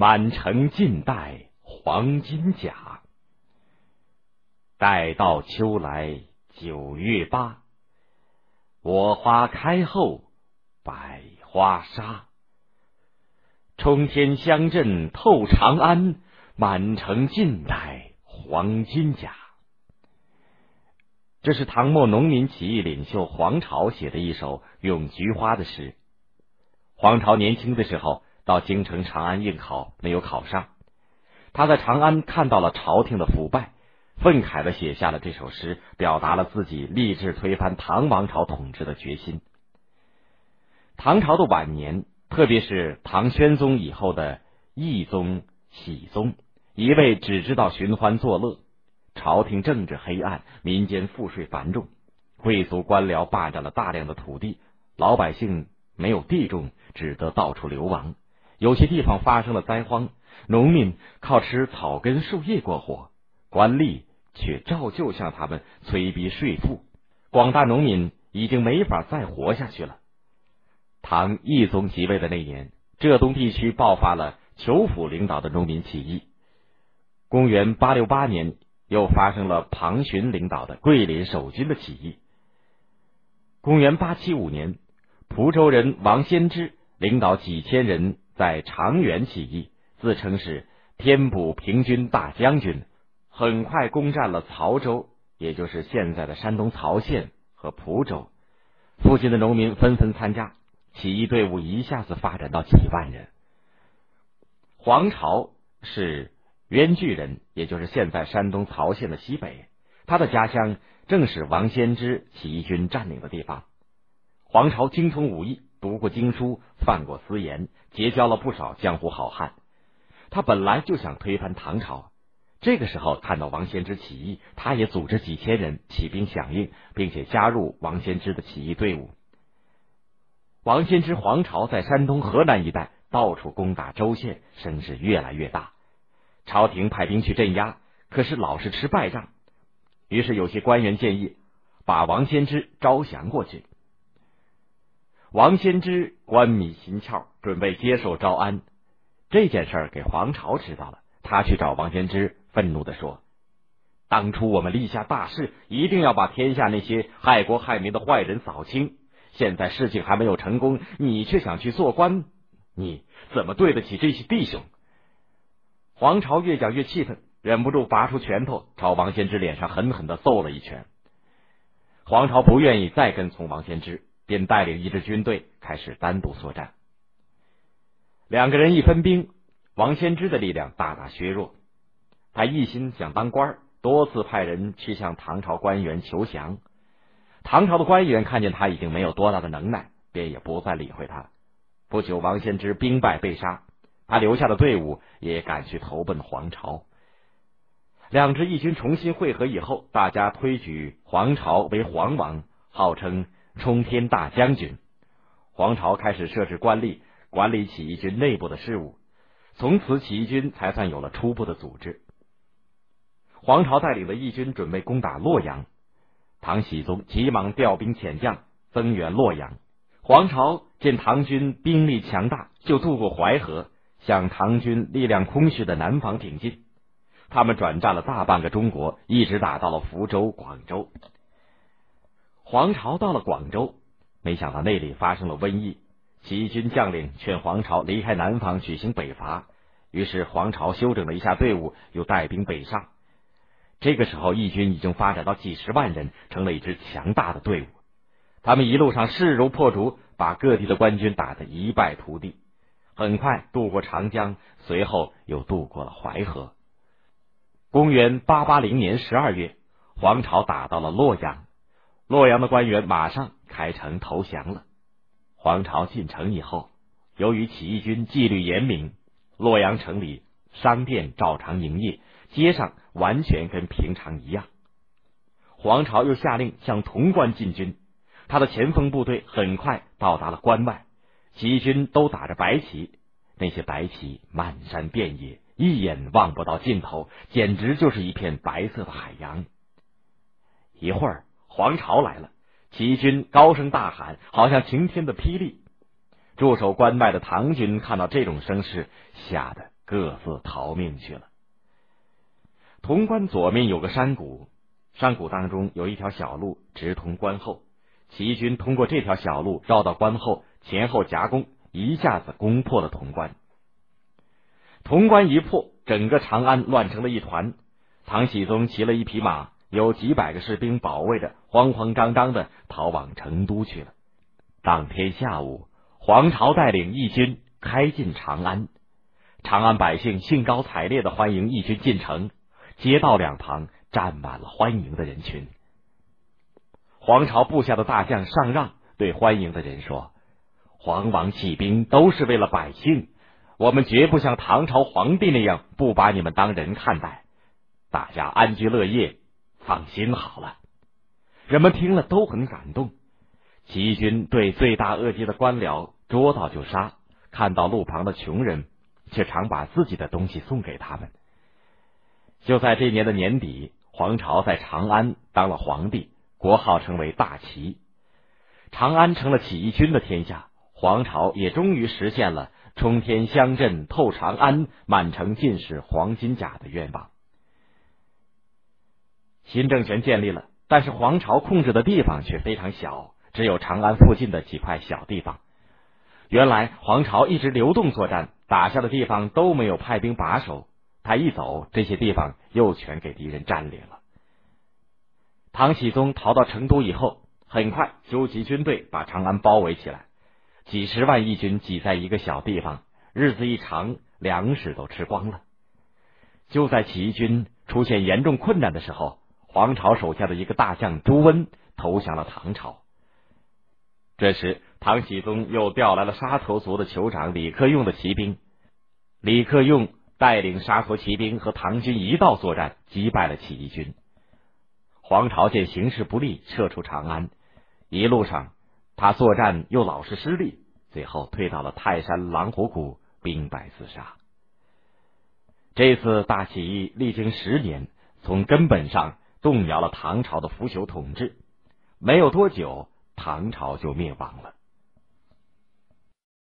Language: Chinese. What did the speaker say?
满城尽带黄金甲。待到秋来九月八，我花开后百花杀。冲天香阵透长安，满城尽带黄金甲。这是唐末农民起义领袖黄巢写的一首咏菊花的诗。黄巢年轻的时候到京城长安应考，没有考上。他在长安看到了朝廷的腐败。愤慨的写下了这首诗，表达了自己立志推翻唐王朝统治的决心。唐朝的晚年，特别是唐宣宗以后的懿宗、熹宗，一味只知道寻欢作乐，朝廷政治黑暗，民间赋税繁重，贵族官僚霸占了大量的土地，老百姓没有地种，只得到处流亡。有些地方发生了灾荒，农民靠吃草根树叶过活，官吏。却照旧向他们催逼税赋，广大农民已经没法再活下去了。唐懿宗即位的那年，浙东地区爆发了裘府领导的农民起义。公元八六八年，又发生了庞勋领导的桂林守军的起义。公元八七五年，蒲州人王先知领导几千人在长垣起义，自称是天补平军大将军。很快攻占了曹州，也就是现在的山东曹县和蒲州。附近的农民纷纷参加起义，队伍一下子发展到几万人。黄巢是冤巨人，也就是现在山东曹县的西北。他的家乡正是王先知起义军占领的地方。黄巢精通武艺，读过经书，犯过私盐，结交了不少江湖好汉。他本来就想推翻唐朝。这个时候，看到王先之起义，他也组织几千人起兵响应，并且加入王先之的起义队伍。王先之黄巢在山东、河南一带到处攻打州县，声势越来越大。朝廷派兵去镇压，可是老是吃败仗。于是有些官员建议把王先之招降过去。王先知官迷心窍，准备接受招安。这件事儿给黄巢知道了，他去找王先知。愤怒的说：“当初我们立下大事，一定要把天下那些害国害民的坏人扫清。现在事情还没有成功，你却想去做官，你怎么对得起这些弟兄？”黄巢越讲越气愤，忍不住拔出拳头朝王先知脸上狠狠的揍了一拳。黄巢不愿意再跟从王先知，便带领一支军队开始单独作战。两个人一分兵，王先知的力量大大削弱。他一心想当官，多次派人去向唐朝官员求降。唐朝的官员看见他已经没有多大的能耐，便也不再理会他。不久，王先知兵败被杀，他留下的队伍也赶去投奔黄巢。两支义军重新会合以后，大家推举黄巢为皇王，号称冲天大将军。黄巢开始设置官吏，管理起义军内部的事务。从此，起义军才算有了初步的组织。黄巢带领的义军准备攻打洛阳，唐僖宗急忙调兵遣将增援洛阳。黄巢见唐军兵力强大，就渡过淮河，向唐军力量空虚的南方挺进。他们转战了大半个中国，一直打到了福州、广州。黄巢到了广州，没想到那里发生了瘟疫。起义军将领劝黄巢离开南方，举行北伐。于是黄巢休整了一下队伍，又带兵北上。这个时候，义军已经发展到几十万人，成了一支强大的队伍。他们一路上势如破竹，把各地的官军打得一败涂地。很快渡过长江，随后又渡过了淮河。公元八八零年十二月，黄巢打到了洛阳，洛阳的官员马上开城投降了。黄巢进城以后，由于起义军纪律严明，洛阳城里商店照常营业。街上完全跟平常一样。黄巢又下令向潼关进军，他的前锋部队很快到达了关外，起义军都打着白旗，那些白旗漫山遍野，一眼望不到尽头，简直就是一片白色的海洋。一会儿，黄巢来了，齐军高声大喊，好像晴天的霹雳。驻守关外的唐军看到这种声势，吓得各自逃命去了。潼关左面有个山谷，山谷当中有一条小路直通关后。齐军通过这条小路绕到关后，前后夹攻，一下子攻破了潼关。潼关一破，整个长安乱成了一团。唐僖宗骑了一匹马，有几百个士兵保卫着，慌慌张张的逃往成都去了。当天下午，黄巢带领义军开进长安，长安百姓兴高采烈的欢迎义军进城，街道两旁站满了欢迎的人群。黄巢部下的大将上让对欢迎的人说：“黄王起兵都是为了百姓，我们绝不像唐朝皇帝那样不把你们当人看待。大家安居乐业，放心好了。”人们听了都很感动。起义军对罪大恶极的官僚捉到就杀，看到路旁的穷人，却常把自己的东西送给他们。就在这年的年底，黄巢在长安当了皇帝。国号称为大齐，长安成了起义军的天下，黄巢也终于实现了冲天香阵透长安，满城尽是黄金甲的愿望。新政权建立了，但是黄巢控制的地方却非常小，只有长安附近的几块小地方。原来黄巢一直流动作战，打下的地方都没有派兵把守，他一走，这些地方又全给敌人占领了。唐僖宗逃到成都以后，很快纠集军队把长安包围起来，几十万义军挤在一个小地方，日子一长，粮食都吃光了。就在起义军出现严重困难的时候，黄巢手下的一个大将朱温投降了唐朝。这时，唐僖宗又调来了沙陀族的酋长李克用的骑兵，李克用带领沙陀骑兵和唐军一道作战，击败了起义军。黄巢见形势不利，撤出长安。一路上，他作战又老是失利，最后退到了泰山狼虎谷，兵败自杀。这次大起义历经十年，从根本上动摇了唐朝的腐朽统治。没有多久，唐朝就灭亡了。